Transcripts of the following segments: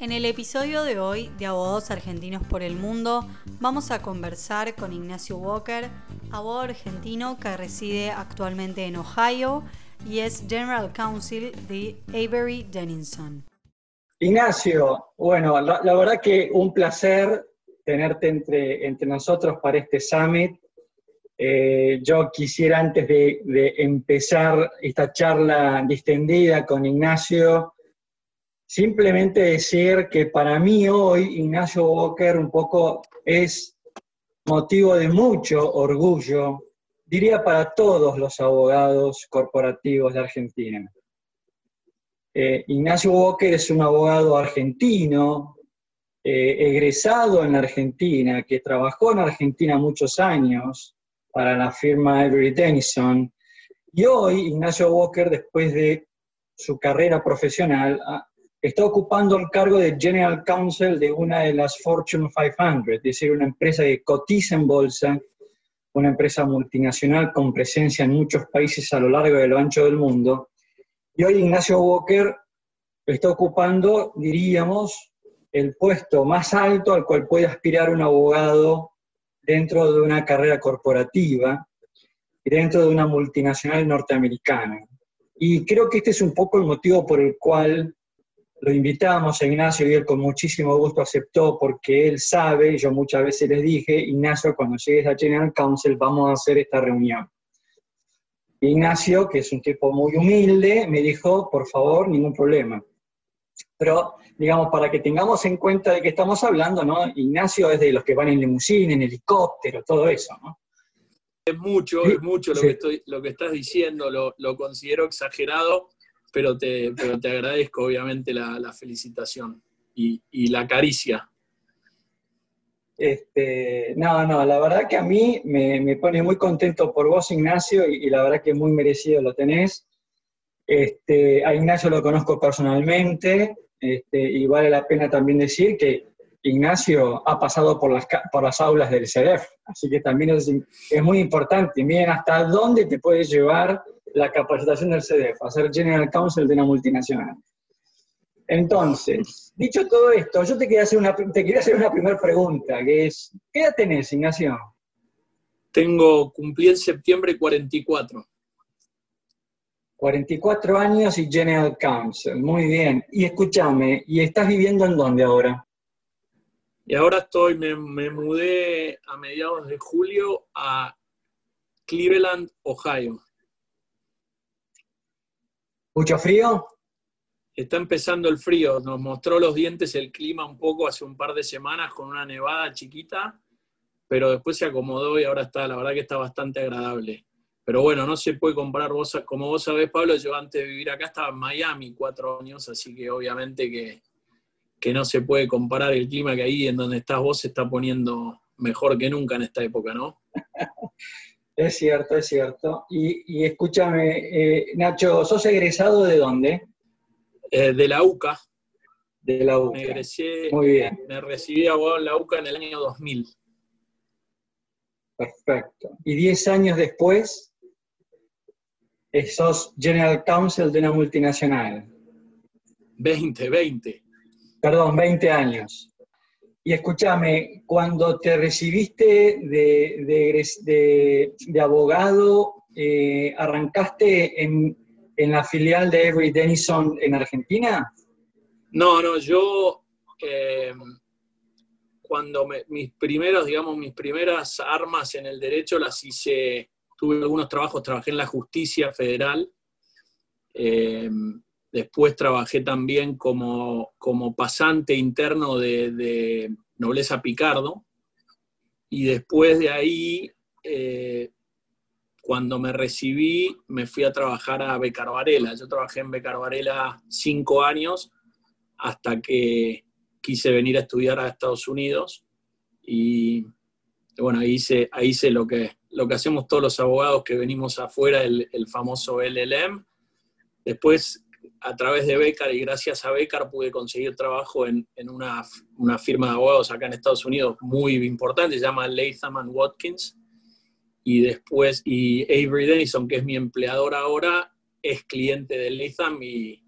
En el episodio de hoy de Abogados Argentinos por el Mundo vamos a conversar con Ignacio Walker, abogado argentino que reside actualmente en Ohio y es General Counsel de Avery Dennison. Ignacio, bueno, la, verdad que un placer tenerte entre, entre nosotros para este summit. Eh, yo quisiera antes de, de empezar esta charla distendida con Ignacio, Simplemente decir que para mí hoy Ignacio Walker un poco es motivo de mucho orgullo, diría para todos los abogados corporativos de Argentina. Eh, Ignacio Walker es un abogado argentino, eh, egresado en la Argentina, que trabajó en Argentina muchos años para la firma Avery Dennison, y hoy Ignacio Walker, después de su carrera profesional, está ocupando el cargo de General Counsel de una de las Fortune 500, es decir, una empresa que cotiza en bolsa, una empresa multinacional con presencia en muchos países a lo largo y a lo ancho del mundo. Y hoy Ignacio Walker está ocupando, diríamos, el puesto más alto al cual puede aspirar un abogado dentro de una carrera corporativa y dentro de una multinacional norteamericana. Y creo que este es un poco el motivo por el cual lo invitamos a Ignacio y él con muchísimo gusto aceptó porque él sabe, yo muchas veces les dije, Ignacio, cuando llegues a General Council vamos a hacer esta reunión. Ignacio, que es un tipo muy humilde, me dijo, por favor, ningún problema. Pero, digamos, para que tengamos en cuenta de qué estamos hablando, ¿no? Ignacio es de los que van en limusina, en helicóptero, todo eso, ¿no? Es mucho, es mucho lo, que, estoy, lo que estás diciendo, lo, lo considero exagerado pero te, pero te agradezco obviamente la, felicitación y, la caricia. Este, no, no, la verdad que a mí me, pone muy contento por vos, Ignacio, y, la verdad que muy merecido lo tenés. Este, a Ignacio lo conozco personalmente, este, y vale la pena también decir que Ignacio ha pasado por las, por las aulas del CEREF, así que también es, es muy importante. Miren hasta dónde te puedes llevar la capacitación del CDF, hacer General Counsel de una multinacional. Entonces, dicho todo esto, yo te quería hacer una, te quería hacer una primera pregunta, que es, ¿qué edad tenés, Ignacio? Tengo, cumplí en septiembre 44. 44 años y General Counsel, muy bien. Y escúchame, ¿y estás viviendo en dónde ahora? Y ahora estoy, me, me mudé a mediados de julio a Cleveland, Ohio. ¿Mucho frío? Está empezando el frío. Nos mostró los dientes el clima un poco hace un par de semanas con una nevada chiquita, pero después se acomodó y ahora está, la verdad que está bastante agradable. Pero bueno, no se puede comparar. Vos, como vos sabés, Pablo, yo antes de vivir acá estaba en Miami cuatro años, así que obviamente que, que no se puede comparar el clima que ahí en donde estás vos se está poniendo mejor que nunca en esta época, ¿no? Es cierto, es cierto. Y, escúchame, eh, Nacho, ¿sos egresado de dónde? Eh, de la UCA. De la UCA. Me egresé, Muy bien. Me recibí abogado en la UCA en el año 2000. Perfecto. Y 10 años después, eh, sos General Counsel de una multinacional. 20, 20. Perdón, 20 años. Y escúchame, cuando te recibiste de, abogado, eh, ¿arrancaste en, la filial de Avery Dennison en Argentina? No, no, yo eh, cuando mis primeros, digamos, mis primeras armas en el derecho las hice, tuve algunos trabajos, trabajé en la justicia federal. Eh, Después trabajé también como, como pasante interno de, Nobleza Picardo. Y después de ahí, eh, cuando me recibí, me fui a trabajar a Becar Varela. Yo trabajé en Becar Varela cinco años hasta que quise venir a estudiar a Estados Unidos. Y bueno, ahí hice, ahí lo, que, lo que hacemos todos los abogados que venimos afuera, el, el famoso LLM. Después a través de Becar y gracias a Becar pude conseguir trabajo en, una, firma de abogados acá en Estados Unidos muy importante, se llama Latham Watkins. Y después, y Avery Dennison, que es mi empleador ahora, es cliente de Latham y,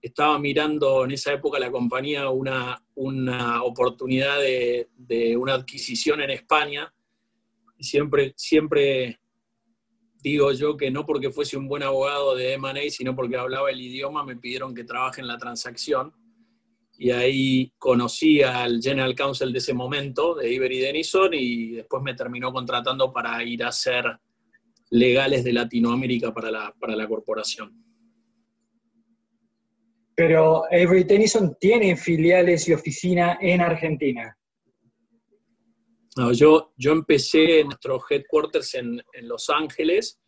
estaba mirando en esa época la compañía una, una oportunidad de, de, una adquisición en España. Siempre, siempre digo yo que no porque fuese un buen abogado de M&A, sino porque hablaba el idioma, me pidieron que trabaje en la transacción. Y ahí conocí al General Counsel de ese momento, de Ibery Denison, y después me terminó contratando para ir a hacer legales de Latinoamérica para la, para la corporación. Pero Avery Tennyson tiene filiales y oficina en Argentina. No, yo, yo empecé en nuestros headquarters en, en, Los Ángeles,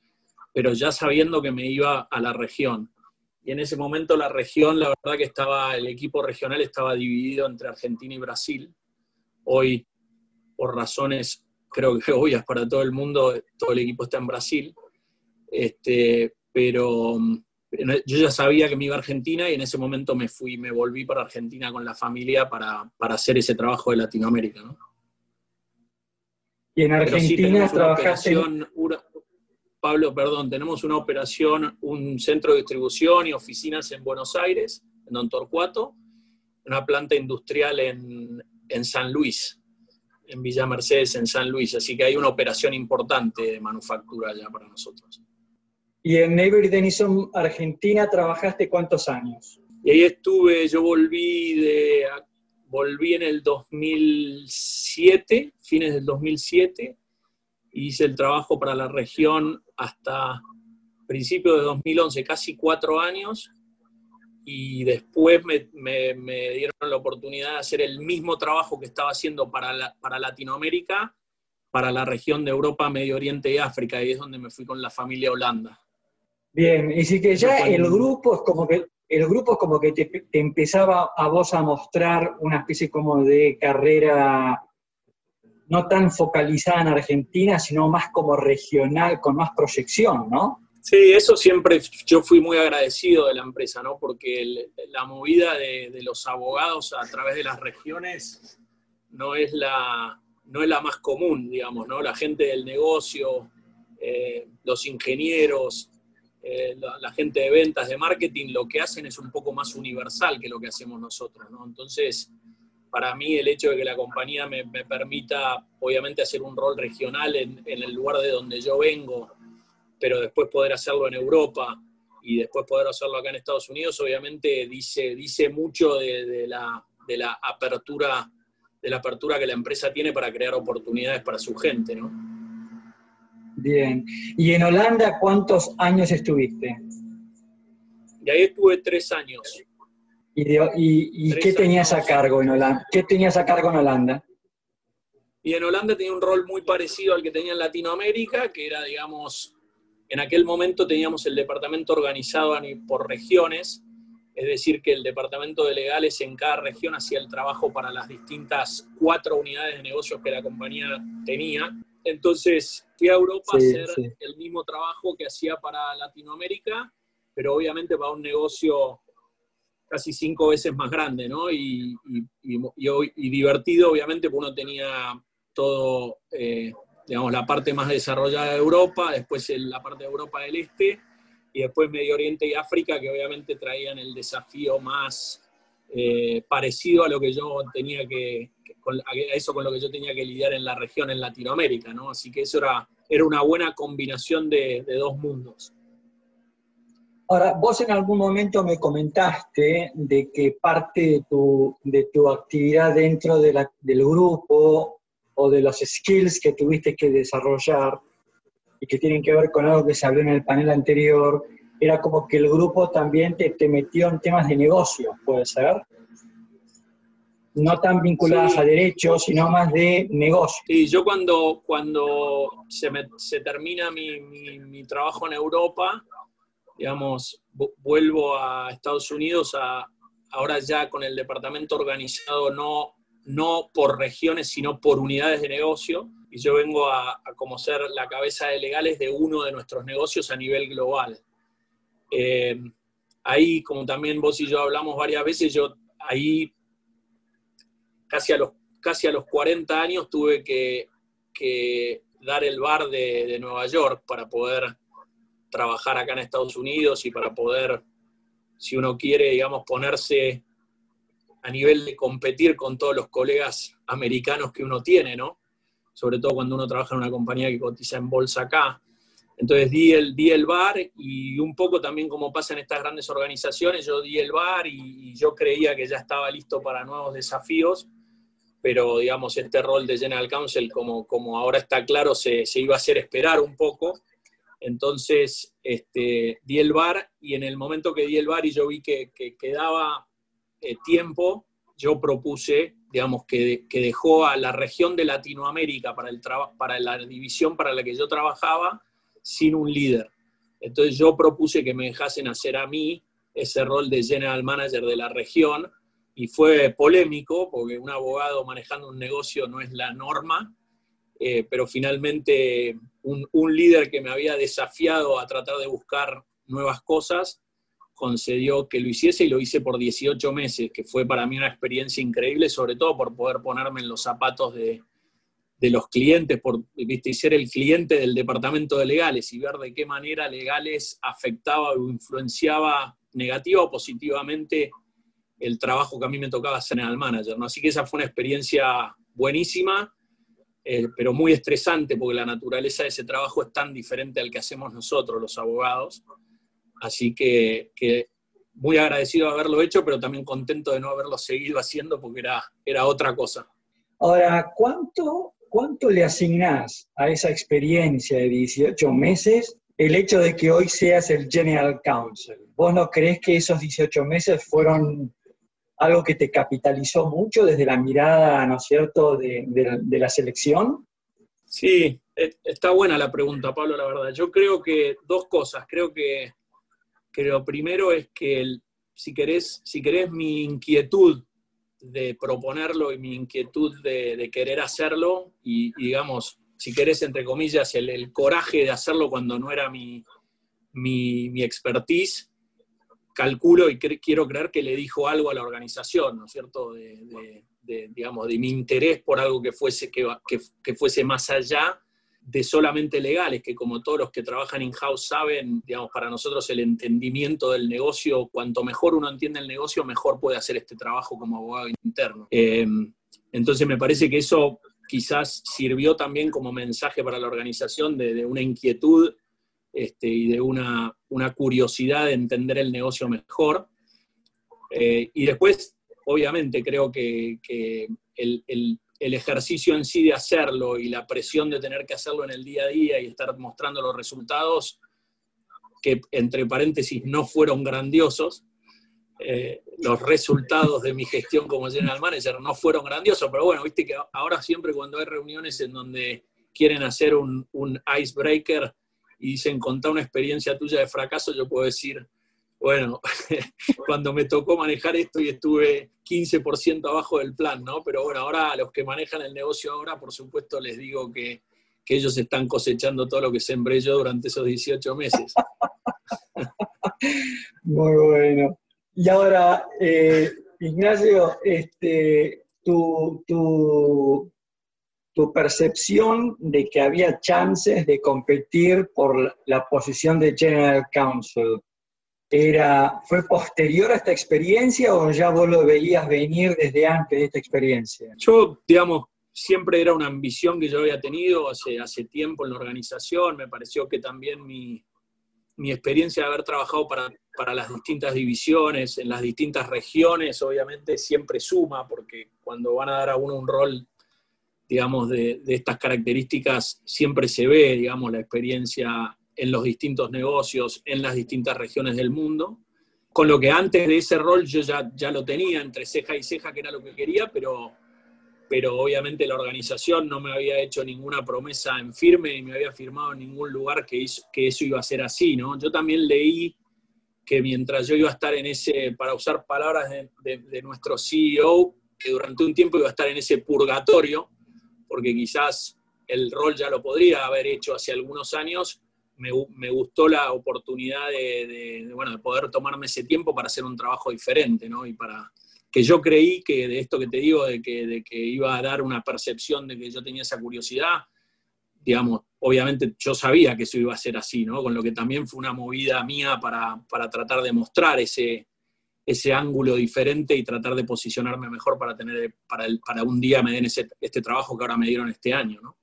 pero ya sabiendo que me iba a la región. Y en ese momento la región, la verdad que estaba, el equipo regional estaba dividido entre Argentina y Brasil. Hoy, por razones creo que obvias para todo el mundo, todo el equipo está en Brasil. Este, pero yo ya sabía que me iba a Argentina y en ese momento me fui, me volví para Argentina con la familia para, para hacer ese trabajo de Latinoamérica. ¿no? Y en Argentina sí trabajaste... Pablo, perdón, tenemos una operación, un centro de distribución y oficinas en Buenos Aires, en Don Torcuato, una planta industrial en, en San Luis, en Villa Mercedes, en San Luis. Así que hay una operación importante de manufactura allá para nosotros. Y en Avery Denison, Argentina, trabajaste cuántos años? Y ahí estuve, yo volví de volví en el 2007, fines del 2007, hice el trabajo para la región hasta principios de 2011, casi cuatro años, y después me, me, dieron la oportunidad de hacer el mismo trabajo que estaba haciendo para, para Latinoamérica, para la región de Europa, Medio Oriente y África, y es donde me fui con la familia Holanda. Bien, y sí que ya el grupo es como que el grupo como que te, empezaba a vos a mostrar una especie como de carrera no tan focalizada en Argentina, sino más como regional, con más proyección, ¿no? Sí, eso siempre yo fui muy agradecido de la empresa, ¿no? Porque la movida de, de, los abogados a través de las regiones no es la, no es la más común, digamos, ¿no? La gente del negocio, eh, los ingenieros, eh, la, gente de ventas, de marketing, lo que hacen es un poco más universal que lo que hacemos nosotros, ¿no? Entonces, para mí el hecho de que la compañía me, permita, obviamente, hacer un rol regional en, en, el lugar de donde yo vengo, pero después poder hacerlo en Europa y después poder hacerlo acá en Estados Unidos, obviamente dice, dice mucho de, de la, de la apertura de la apertura que la empresa tiene para crear oportunidades para su gente, ¿no? Bien. ¿Y en Holanda cuántos años estuviste? Y ahí estuve tres años. ¿Y, y, qué tenías a cargo en Holanda? ¿Qué tenías a cargo en Holanda? Y en Holanda tenía un rol muy parecido al que tenía en Latinoamérica, que era, digamos, en aquel momento teníamos el departamento organizado por regiones, es decir, que el departamento de legales en cada región hacía el trabajo para las distintas cuatro unidades de negocios que la compañía tenía. Entonces fui a Europa a hacer el mismo trabajo que hacía para Latinoamérica, pero obviamente para un negocio casi cinco veces más grande, ¿no? Y, y, divertido, obviamente, porque uno tenía todo, eh, digamos, la parte más desarrollada de Europa, después la parte de Europa del Este, y después Medio Oriente y África, que obviamente traían el desafío más eh, parecido a lo que yo tenía que, a eso con lo que yo tenía que lidiar en la región, en Latinoamérica, ¿no? Así que eso era, era una buena combinación de, de dos mundos. Ahora, vos en algún momento me comentaste de que parte de tu, de tu actividad dentro de la, del grupo o de los skills que tuviste que desarrollar y que tienen que ver con algo que se habló en el panel anterior, era como que el grupo también te, te metió en temas de negocio, ¿puede ser? No tan vinculadas a derechos, sino más de negocio. Sí, yo cuando, cuando se, me, se termina mi, mi, mi, trabajo en Europa, digamos, vuelvo a Estados Unidos, a, ahora ya con el departamento organizado no, no por regiones, sino por unidades de negocio y yo vengo a, a como ser la cabeza de legales de uno de nuestros negocios a nivel global. Eh, ahí, como también vos y yo hablamos varias veces, yo ahí casi a los, casi a los 40 años tuve que, que dar el bar de, de, Nueva York para poder trabajar acá en Estados Unidos y para poder si uno quiere, digamos, ponerse a nivel de competir con todos los colegas americanos que uno tiene, ¿no? Sobre todo cuando uno trabaja en una compañía que cotiza en bolsa acá. Entonces di el, di el bar y un poco también como pasa en estas grandes organizaciones, yo di el bar y, yo creía que ya estaba listo para nuevos desafíos, pero digamos este rol de General Counsel, como, como ahora está claro, se, se iba a hacer esperar un poco. Entonces este, di el bar y en el momento que di el bar y yo vi que, que quedaba eh, tiempo, yo propuse, digamos, que, que, dejó a la región de Latinoamérica para, el para la división para la que yo trabajaba sin un líder. Entonces yo propuse que me dejasen hacer a mí ese rol de general manager de la región y fue polémico porque un abogado manejando un negocio no es la norma, eh, pero finalmente un, líder que me había desafiado a tratar de buscar nuevas cosas concedió que lo hiciese y lo hice por 18 meses, que fue para mí una experiencia increíble, sobre todo por poder ponerme en los zapatos de, los clientes, por ¿viste? y ser el cliente del departamento de legales y ver de qué manera legales afectaba o influenciaba negativa o positivamente el trabajo que a mí me tocaba hacer en el manager. ¿no? Así que esa fue una experiencia buenísima, eh, pero muy estresante porque la naturaleza de ese trabajo es tan diferente al que hacemos nosotros, los abogados. Así que, muy agradecido de haberlo hecho, pero también contento de no haberlo seguido haciendo porque era, era otra cosa. Ahora, ¿cuánto, ¿cuánto le asignás a esa experiencia de 18 meses el hecho de que hoy seas el General Counsel? ¿Vos no crees que esos 18 meses fueron algo que te capitalizó mucho desde la mirada, ¿no es cierto?, de, de la selección? Sí, e, está buena la pregunta, Pablo, la verdad. Yo creo que dos cosas. Creo que que lo primero es que si, querés, si querés mi inquietud de proponerlo y mi inquietud de, querer hacerlo y, digamos, si querés, entre comillas, el, coraje de hacerlo cuando no era mi, mi, expertise, calculo y quiero creer que le dijo algo a la organización, ¿no es cierto? De, digamos, de mi interés por algo que fuese, que, fuese más allá de solamente legales, que como todos los que trabajan in-house saben, digamos, para nosotros el entendimiento del negocio, cuanto mejor uno entiende el negocio, mejor puede hacer este trabajo como abogado interno. Em, entonces me parece que eso quizás sirvió también como mensaje para la organización de, una inquietud este, y de una, curiosidad de entender el negocio mejor. Eh, y después, obviamente, creo que, el, el ejercicio en sí de hacerlo y la presión de tener que hacerlo en el día a día y estar mostrando los resultados, que entre paréntesis no fueron grandiosos, eh, los resultados de mi gestión como general manager no fueron grandiosos, pero bueno, viste que ahora siempre cuando hay reuniones en donde quieren hacer un, un icebreaker y dicen contar una experiencia tuya de fracaso, yo puedo decir, bueno, cuando me tocó manejar esto y estuve 15% abajo del plan, ¿no? Pero bueno, ahora a los que manejan el negocio ahora, por supuesto, les digo que, ellos están cosechando todo lo que sembré yo durante esos 18 meses. Muy bueno. Y ahora, eh, Ignacio, este, tu, tu, tu percepción de que había chances de competir por la posición de General Counsel, era, ¿Fue posterior a esta experiencia o ya vos lo veías venir desde antes de esta experiencia? Yo, digamos, siempre era una ambición que yo había tenido hace, hace tiempo en la organización. Me pareció que también mi, mi experiencia de haber trabajado para, para, las distintas divisiones, en las distintas regiones, obviamente siempre suma, porque cuando van a dar a uno un rol, digamos, de, estas características, siempre se ve, digamos, la experiencia en los distintos negocios en las distintas regiones del mundo. Con lo que antes de ese rol yo ya, ya lo tenía entre ceja y ceja, que era lo que quería, pero, pero obviamente la organización no me había hecho ninguna promesa en firme y me había firmado en ningún lugar que, que eso iba a ser así. ¿no? Yo también leí que mientras yo iba a estar en ese, para usar palabras de, de nuestro CEO, que durante un tiempo iba a estar en ese purgatorio, porque quizás el rol ya lo podría haber hecho hace algunos años, me, gustó la oportunidad de, bueno, de poder tomarme ese tiempo para hacer un trabajo diferente, ¿no? Y para que yo creí que de esto que te digo, de que, de que iba a dar una percepción de que yo tenía esa curiosidad, digamos, obviamente yo sabía que eso iba a ser así, ¿no? Con lo que también fue una movida mía para, para tratar de mostrar ese, ese ángulo diferente y tratar de posicionarme mejor para tener, para, el, para un día me den este trabajo que ahora me dieron este año, ¿no?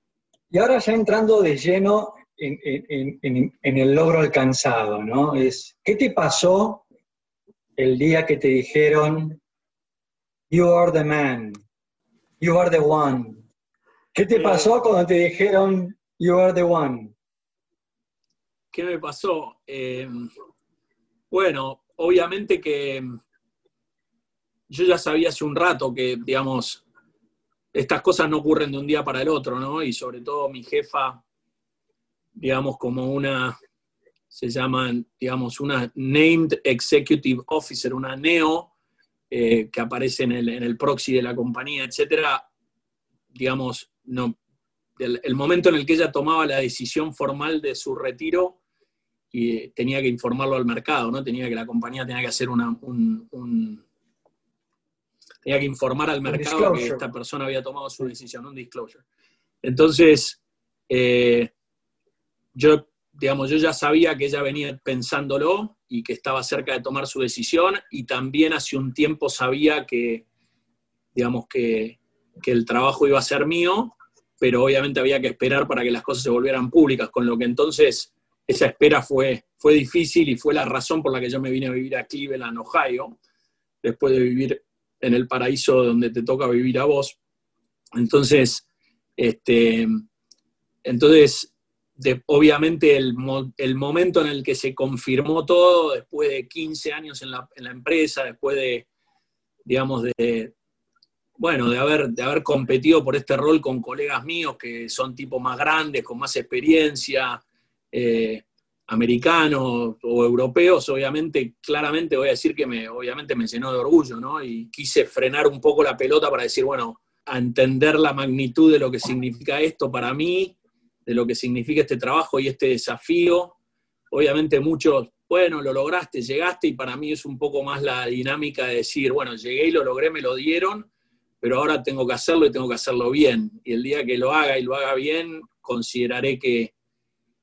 Y ahora ya entrando de lleno en, en, el logro alcanzado, ¿no? Es, ¿qué te pasó el día que te dijeron, you are the man, you are the one? ¿Qué te pasó cuando te dijeron, you are the one? ¿Qué me pasó? Eh, bueno, obviamente que yo ya sabía hace un rato que, digamos, estas cosas no ocurren de un día para el otro, ¿no? Y sobre todo mi jefa, digamos, como una, se llaman, digamos, una Named Executive Officer, una NEO, eh, que aparece en el, en el, proxy de la compañía, etcétera, digamos, no, el, momento en el que ella tomaba la decisión formal de su retiro y tenía que informarlo al mercado, ¿no? Tenía que la compañía tenía que hacer una, un, tenía que informar al mercado que esta persona había tomado su decisión, un disclosure. Entonces, eh, yo, digamos, yo ya sabía que ella venía pensándolo y que estaba cerca de tomar su decisión y también hace un tiempo sabía que, digamos, que, que el trabajo iba a ser mío, pero obviamente había que esperar para que las cosas se volvieran públicas, con lo que entonces esa espera fue, fue difícil y fue la razón por la que yo me vine a vivir a Cleveland, Ohio, después de vivir en el paraíso donde te toca vivir a vos. Entonces, este, entonces obviamente el, momento en el que se confirmó todo, después de 15 años en la, empresa, después de, digamos, de, bueno, de haber, de haber competido por este rol con colegas míos que son tipos más grandes, con más experiencia, eh, americanos o europeos, obviamente, claramente voy a decir que me, obviamente me llenó de orgullo, ¿no? Y quise frenar un poco la pelota para decir, bueno, a entender la magnitud de lo que significa esto para mí, de lo que significa este trabajo y este desafío. Obviamente muchos, bueno, lo lograste, llegaste y para mí es un poco más la dinámica de decir, bueno, llegué y lo logré, me lo dieron, pero ahora tengo que hacerlo y tengo que hacerlo bien. Y el día que lo haga y lo haga bien, consideraré que,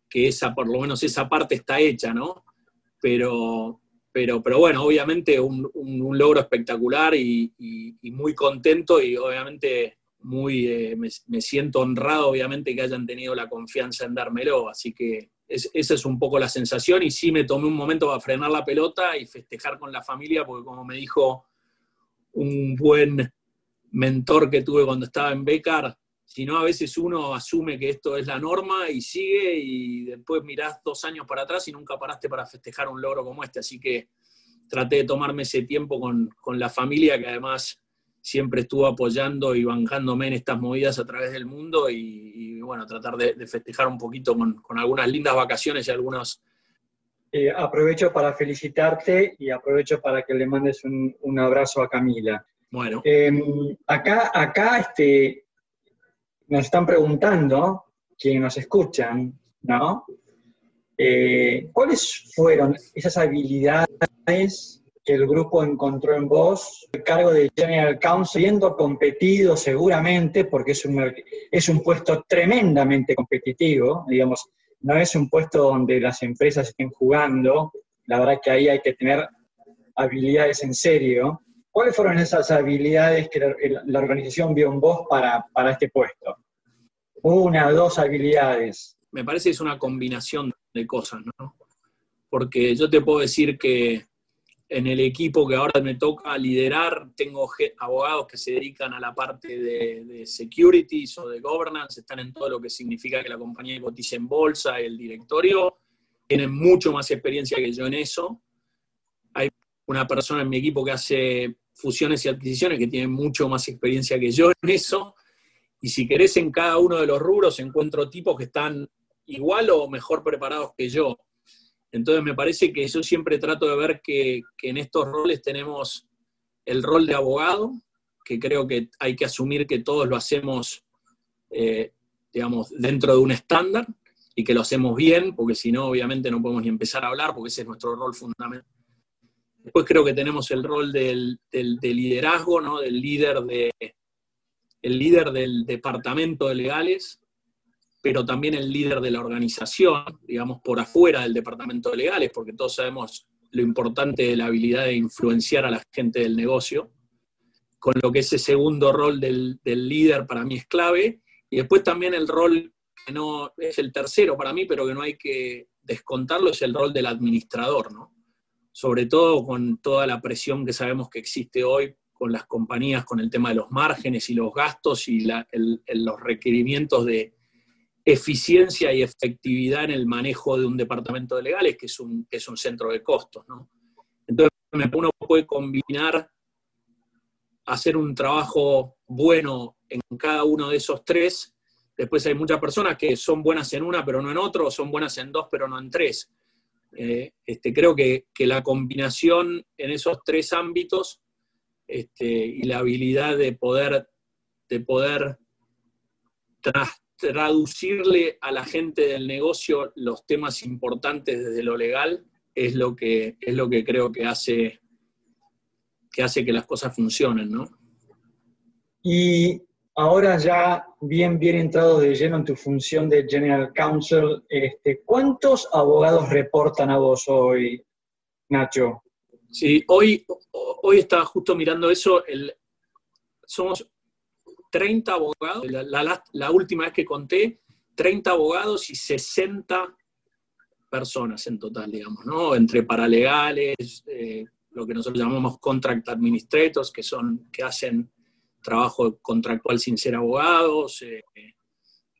que esa, por lo menos esa parte está hecha, ¿no? Pero, pero, pero bueno, obviamente un, un, logro espectacular y, muy contento y obviamente muy, eh, me, siento honrado, obviamente, que hayan tenido la confianza en dármelo. Así que esa es un poco la sensación y sí me tomé un momento para frenar la pelota y festejar con la familia, porque como me dijo un buen mentor que tuve cuando estaba en Becar, si no, a veces uno asume que esto es la norma y sigue y después mirás dos años para atrás y nunca paraste para festejar un logro como este. Así que traté de tomarme ese tiempo con, la familia que además siempre estuvo apoyando y bancándome en estas movidas a través del mundo y, bueno, tratar de, festejar un poquito con, algunas lindas vacaciones y algunos... Eh, aprovecho para felicitarte y aprovecho para que le mandes un, abrazo a Camila. Bueno. Em, acá, acá este, nos están preguntando, quienes nos escuchan, ¿no? Eh, ¿Cuáles fueron esas habilidades que el grupo encontró en vos? El cargo de General Counsel, siendo competido seguramente, porque es un, es un puesto tremendamente competitivo, digamos, no es un puesto donde las empresas estén jugando, la verdad que ahí hay que tener habilidades en serio. ¿Cuáles fueron esas habilidades que la, organización vio en vos para, para este puesto? Una, dos habilidades. Me parece que es una combinación de cosas, ¿no? Porque yo te puedo decir que en el equipo que ahora me toca liderar, tengo abogados que se dedican a la parte de, de, securities o de governance, están en todo lo que significa que la compañía cotice en bolsa, el directorio, tienen mucho más experiencia que yo en eso. Hay una persona en mi equipo que hace fusiones y adquisiciones que tienen mucho más experiencia que yo en eso. Y si querés, en cada uno de los rubros encuentro tipos que están igual o mejor preparados que yo. Entonces me parece que yo siempre trato de ver que, en estos roles tenemos el rol de abogado, que creo que hay que asumir que todos lo hacemos, eh, digamos, dentro de un estándar y que lo hacemos bien, porque si no, obviamente no podemos ni empezar a hablar, porque ese es nuestro rol fundamental Después creo que tenemos el rol del, liderazgo, ¿no? del, líder de, el líder del departamento de legales, pero también el líder de la organización, digamos, por afuera del departamento de legales, porque todos sabemos lo importante de la habilidad de influenciar a la gente del negocio, con lo que ese segundo rol del, líder para mí es clave, y después también el rol que no es el tercero para mí, pero que no hay que descontarlo, es el rol del administrador, ¿no? Sobre todo con toda la presión que sabemos que existe hoy con las compañías, con el tema de los márgenes y los gastos y los requerimientos de, eficiencia y efectividad en el manejo de un departamento de legales, que es un, es un centro de costos. ¿no? Entonces, uno puede combinar, hacer un trabajo bueno en cada uno de esos tres. Después hay muchas personas que son buenas en una, pero no en otro, son buenas en dos, pero no en tres. Eh, este, creo que, la combinación en esos tres ámbitos este, y la habilidad de poder, de poder traducirle a la gente del negocio los temas importantes desde lo legal es lo que, es lo que creo que hace, que hace que las cosas funcionen, ¿no? Ahora ya bien, bien entrado de lleno en tu función de General Counsel, este, ¿cuántos abogados reportan a vos hoy, Nacho? Sí, hoy, hoy estaba justo mirando eso, somos 30 abogados, la, última vez que conté, 30 abogados y 60 personas en total, digamos, ¿no? Entre paralegales, eh, lo que nosotros llamamos contract administrators, que son, que hacen trabajo contractual sin ser abogados, eh,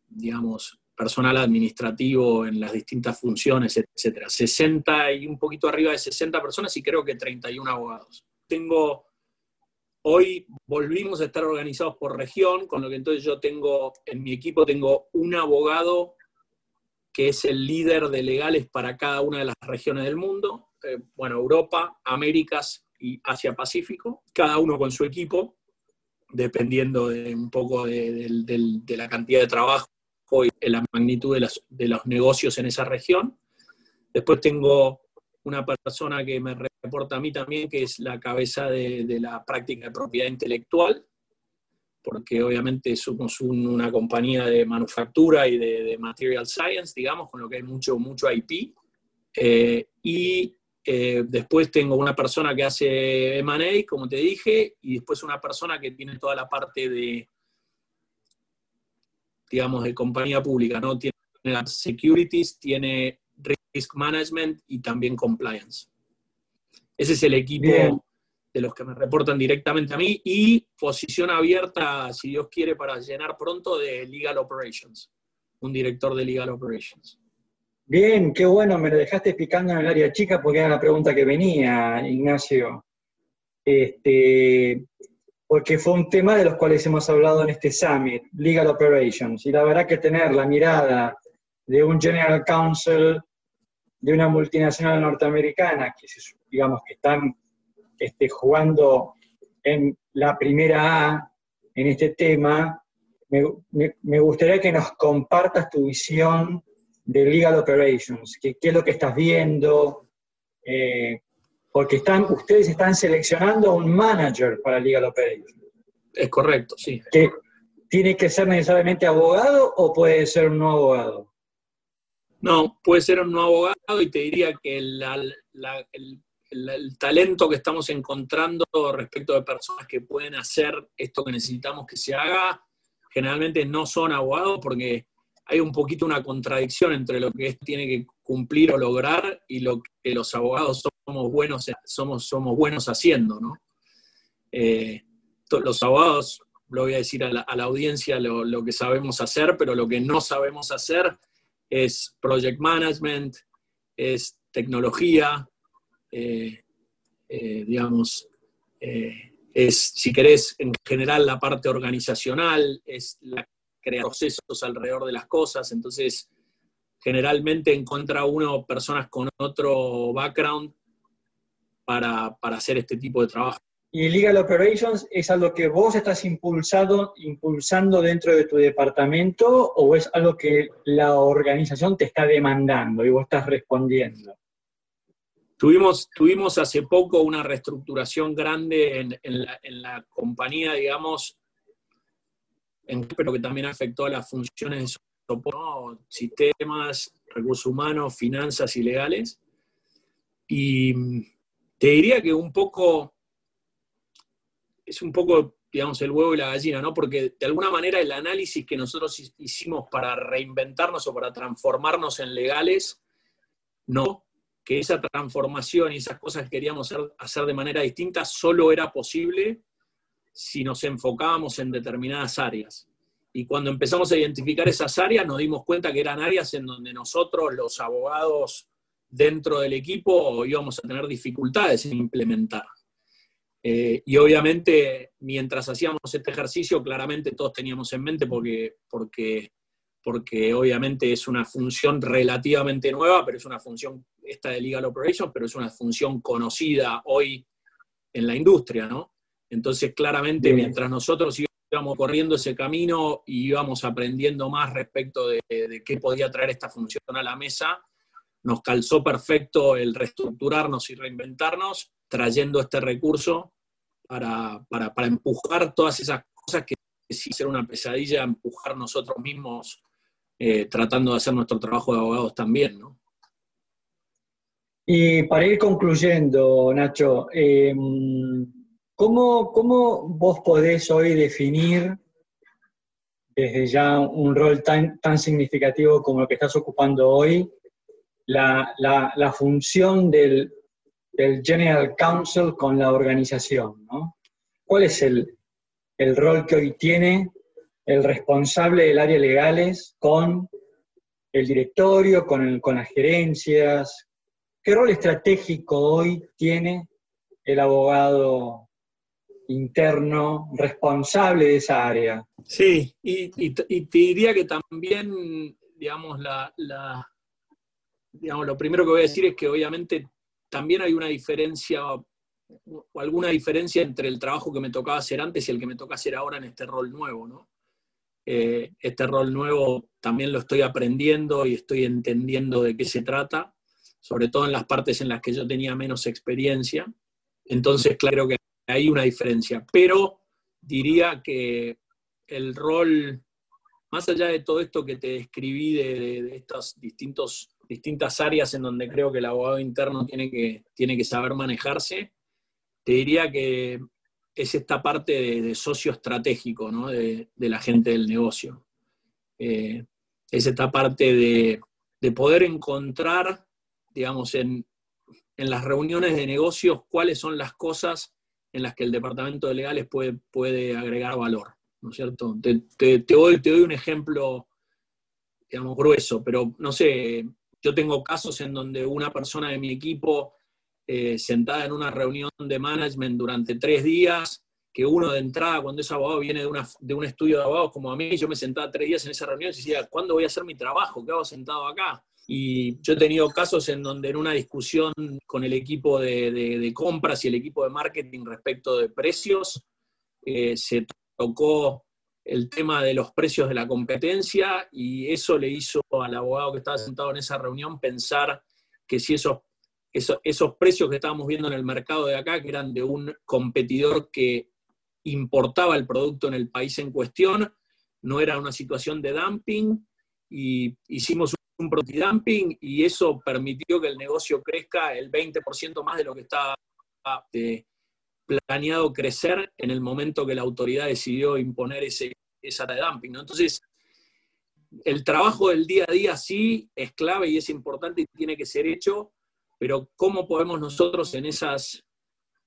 digamos, personal administrativo en las distintas funciones, etcétera. 60 y un poquito arriba de 60 personas y creo que 31 abogados. Tengo Hoy volvimos a estar organizados por región, con lo que entonces yo tengo, en mi equipo tengo un abogado que es el líder de legales para cada una de las regiones del mundo, eh, bueno, Europa, Américas y Asia-Pacífico, cada uno con su equipo, dependiendo de un poco de, la cantidad de trabajo y de la magnitud de los negocios en esa región. Después tengo una persona que me reporta a mí también, que es la cabeza de, la práctica de propiedad intelectual, porque obviamente somos una compañía de manufactura y de, material science, digamos, con lo que hay mucho, mucho IP. Eh, y eh, después tengo una persona que hace M&A, como te dije, y después una persona que tiene toda la parte de, digamos, de compañía pública, ¿no? Tiene las securities, tiene risk management y también compliance. Ese es el equipo de los que me reportan directamente a mí y posición abierta, si Dios quiere, para llenar pronto de Legal Operations, un director de Legal Operations. Bien, qué bueno, me lo dejaste picando en el área chica porque era la pregunta que venía, Ignacio. Este, porque fue un tema de los cuales hemos hablado en este summit, Legal Operations, y la verdad que tener la mirada de un General Counsel de una multinacional norteamericana, que digamos que están este, jugando en la primera A en este tema, me, gustaría que nos compartas tu visión de Legal Operations, qué es lo que estás viendo, eh, porque están, ustedes están seleccionando un manager para Legal Operations. Es correcto, sí. ¿Que ¿Tiene que ser necesariamente abogado o puede ser un no abogado? No, puede ser un nuevo abogado y te diría que el, talento que estamos encontrando respecto de personas que pueden hacer esto que necesitamos que se haga, generalmente no son abogados porque hay un poquito una contradicción entre lo que tiene que cumplir o lograr y lo que los abogados somos buenos, somos, somos buenos haciendo, ¿no? Eh, los abogados, lo voy a decir a la, audiencia lo, que sabemos hacer, pero lo que no sabemos hacer es project management, es tecnología, eh, eh, digamos, es, si querés, en general la parte organizacional, es la crear procesos alrededor de las cosas, entonces generalmente encuentra uno personas con otro background para, para hacer este tipo de trabajo. ¿Y Legal Operations es algo que vos estás impulsado, impulsando dentro de tu departamento o es algo que la organización te está demandando y vos estás respondiendo? Tuvimos, tuvimos hace poco una reestructuración grande en, la, compañía, digamos, pero que también afectó a las funciones de soporte, sistemas, recursos humanos, finanzas y legales. y te diría que un poco, es un poco, digamos, el huevo y la gallina, ¿no? Porque de alguna manera el análisis que nosotros hicimos para reinventarnos o para transformarnos en legales, no, que esa transformación y esas cosas que queríamos hacer, de manera distinta solo era posible si nos enfocábamos en determinadas áreas. Y cuando empezamos a identificar esas áreas, nos dimos cuenta que eran áreas en donde nosotros, los abogados dentro del equipo, íbamos a tener dificultades en implementar. Eh, y obviamente, mientras hacíamos este ejercicio, claramente todos teníamos en mente, porque, porque, porque obviamente es una función relativamente nueva, pero es una función, esta de Legal Operations, pero es una función conocida hoy en la industria, ¿no? Entonces, claramente, mientras nosotros íbamos corriendo ese camino y íbamos aprendiendo más respecto de, qué podía traer esta función a la mesa, nos calzó perfecto el reestructurarnos y reinventarnos, trayendo este recurso para, empujar todas esas cosas que sí ser una pesadilla, empujar nosotros mismos eh, tratando de hacer nuestro trabajo de abogados también, ¿no? Y para ir concluyendo, Nacho, eh, ¿Cómo, vos podés hoy definir desde ya un rol tan, tan significativo como el que estás ocupando hoy, la, función del, General Counsel con la organización? ¿Cuál es el, rol que hoy tiene el responsable del área legales con el directorio, con, con las gerencias? ¿Qué rol estratégico hoy tiene el abogado interno responsable de esa área. Sí, y, te diría que también, digamos, la, digamos, lo primero que voy a decir es que obviamente también hay una diferencia o alguna diferencia entre el trabajo que me tocaba hacer antes y el que me toca hacer ahora en este rol nuevo, ¿no? Eh, este rol nuevo también lo estoy aprendiendo y estoy entendiendo de qué se trata, sobre todo en las partes en las que yo tenía menos experiencia. Entonces, claro que hay una diferencia, pero diría que el rol, más allá de todo esto que te describí de, estas distintos, distintas áreas en donde creo que el abogado interno tiene que, tiene que saber manejarse, te diría que es esta parte de, socio estratégico ¿no? de, la gente del negocio. Eh, es esta parte de, poder encontrar, digamos, en, en las reuniones de negocios cuáles son las cosas en las que el departamento de legales puede, puede agregar valor, ¿no es cierto? Te, te, doy, te doy un ejemplo, digamos, grueso, pero no sé, yo tengo casos en donde una persona de mi equipo eh, sentada en una reunión de management durante tres días, que uno de entrada, cuando es abogado, viene de, una, de un estudio de abogados como a mí, yo me sentaba tres días en esa reunión y decía, ¿cuándo voy a hacer mi trabajo? ¿Qué hago sentado acá? Y yo he tenido casos en donde en una discusión con el equipo de, compras y el equipo de marketing respecto de precios, eh, se tocó el tema de los precios de la competencia y eso le hizo al abogado que estaba sentado en esa reunión pensar que si esos, esos, esos precios que estábamos viendo en el mercado de acá, que eran de un competidor que importaba el producto en el país en cuestión, no era una situación de dumping, y hicimos un dumping y eso permitió que el negocio crezca el 20% más de lo que estaba eh, planeado crecer en el momento que la autoridad decidió imponer ese, esa de dumping. Entonces, el trabajo del día a día sí es clave y es importante y tiene que ser hecho, pero ¿cómo podemos nosotros en esas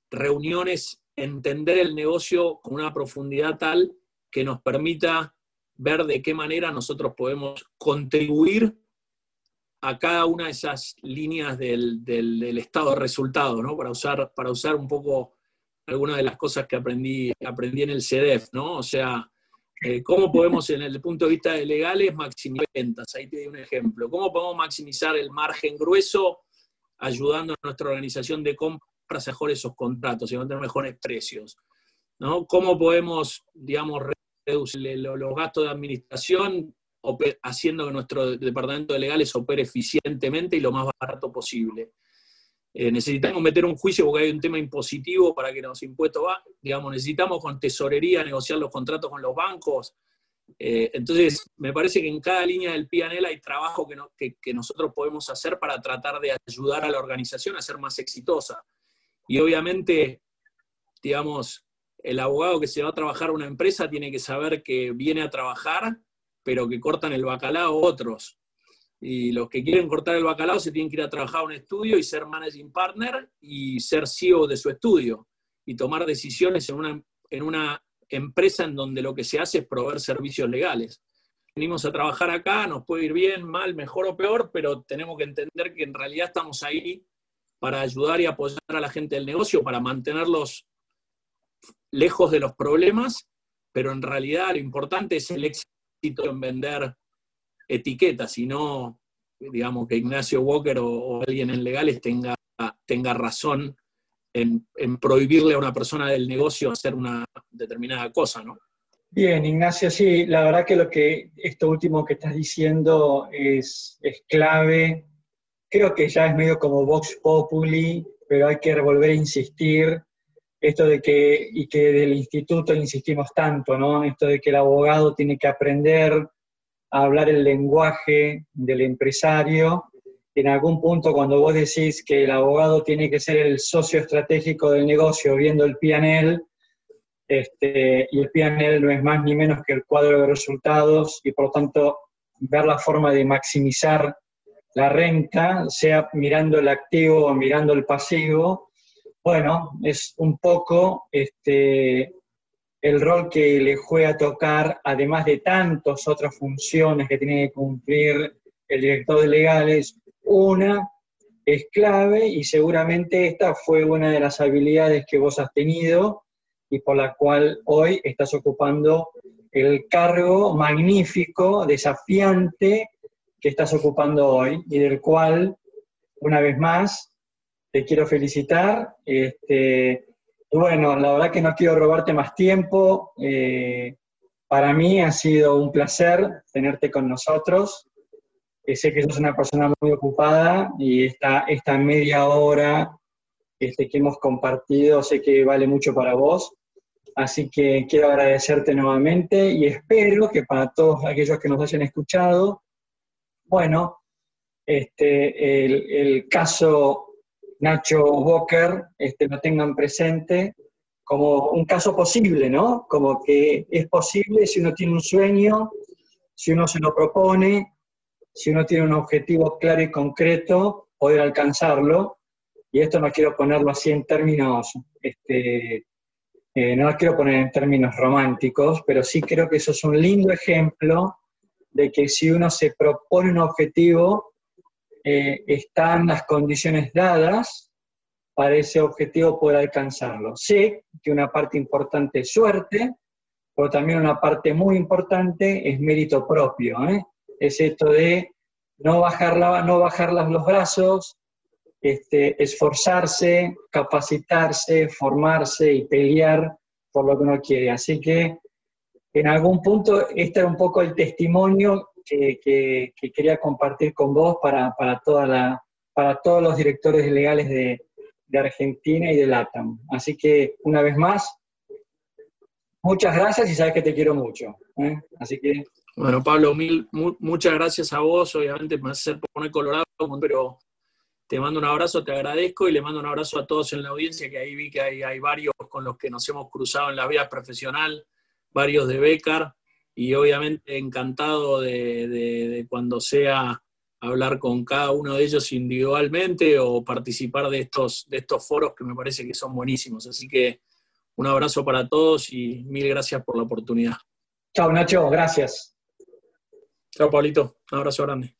reuniones entender el negocio con una profundidad tal que nos permita ver de qué manera nosotros podemos contribuir a cada una de esas líneas del, estado de resultado, ¿no? Para usar, para usar un poco algunas de las cosas que aprendí, aprendí en el CDF, ¿no? O sea, eh, ¿cómo podemos, en el punto de vista de legales, maximizar ventas? Ahí te doy un ejemplo. ¿Cómo podemos maximizar el margen grueso ayudando a nuestra organización de compras a mejorar esos contratos y tener mejores precios? ¿no? ¿Cómo podemos, digamos, reducir los gastos de administración haciendo que nuestro departamento de legales opere eficientemente y lo más barato posible. Eh, necesitamos meter un juicio porque hay un tema impositivo para que los impuestos va, digamos, necesitamos con tesorería negociar los contratos con los bancos Eh, entonces, me parece que en cada línea del PNL hay trabajo que, que, nosotros podemos hacer para tratar de ayudar a la organización a ser más exitosa. Y obviamente, digamos, el abogado que se va a trabajar a una empresa tiene que saber que viene a trabajar, pero que cortan el bacalao otros. Y los que quieren cortar el bacalao se tienen que ir a trabajar a un estudio y ser managing partner y ser CEO de su estudio y tomar decisiones en una, en una empresa en donde lo que se hace es proveer servicios legales. Venimos a trabajar acá, nos puede ir bien, mal, mejor o peor, pero tenemos que entender que en realidad estamos ahí para ayudar y apoyar a la gente del negocio, para mantenerlos lejos de los problemas, pero en realidad lo importante es el éxito en vender etiquetas y no, digamos, que Ignacio Walker o, alguien en legales tenga, tenga razón en, prohibirle a una persona del negocio hacer una determinada cosa, ¿no? Bien, Ignacio, sí, la verdad que lo que esto último que estás diciendo es, es clave. Creo que ya es medio como Vox Populi, pero hay que volver a insistir. Esto de que, y que del instituto insistimos tanto, ¿no? Esto de que el abogado tiene que aprender a hablar el lenguaje del empresario en algún punto cuando vos decís que el abogado tiene que ser el socio estratégico del negocio viendo el PNL, este, y el PNL no es más ni menos que el cuadro de resultados y por lo tanto ver la forma de maximizar la renta, sea mirando el activo o mirando el pasivo, bueno, es un poco este, el rol que le juega a tocar, además de tantas otras funciones que tiene que cumplir el director de legales, una es clave y seguramente esta fue una de las habilidades que vos has tenido y por la cual hoy estás ocupando el cargo magnífico, desafiante que estás ocupando hoy y del cual, una vez más, te quiero felicitar. Este, bueno, la verdad que no quiero robarte más tiempo. Eh, para mí ha sido un placer tenerte con nosotros sé que sos una persona muy ocupada y esta, media hora este, que hemos compartido sé que vale mucho para vos. Así que quiero agradecerte nuevamente y espero que para todos aquellos que nos hayan escuchado, bueno, este, el, caso Nacho Walker este, lo tengan presente como un caso posible, ¿no? Como que es posible si uno tiene un sueño, si uno se lo propone, si uno tiene un objetivo claro y concreto, poder alcanzarlo. Y esto no quiero ponerlo así en términos, este, eh, no lo quiero poner en términos románticos, pero sí creo que eso es un lindo ejemplo de que si uno se propone un objetivo, eh, están las condiciones dadas para ese objetivo poder alcanzarlo. Sé que una parte importante es suerte, pero también una parte muy importante es mérito propio. ¿eh? es esto de no bajar, no bajar los brazos, este, esforzarse, capacitarse, formarse y pelear por lo que uno quiere. Así que en algún punto este era un poco el testimonio que, quería compartir con vos para, toda la, para todos los directores legales de, Argentina y de LATAM. Así que una vez más, muchas gracias y sabes que te quiero mucho. ¿eh? Así que bueno, Pablo, mil, muchas gracias a vos. Obviamente me hace poner colorado, pero te mando un abrazo, te agradezco y le mando un abrazo a todos en la audiencia, que ahí vi que hay, varios con los que nos hemos cruzado en la vida profesional, varios de Becar, y obviamente encantado de, cuando sea hablar con cada uno de ellos individualmente o participar de estos, de estos foros que me parece que son buenísimos. Así que un abrazo para todos y mil gracias por la oportunidad. Chao Nacho, gracias. Chao, Paulito. Un abrazo grande.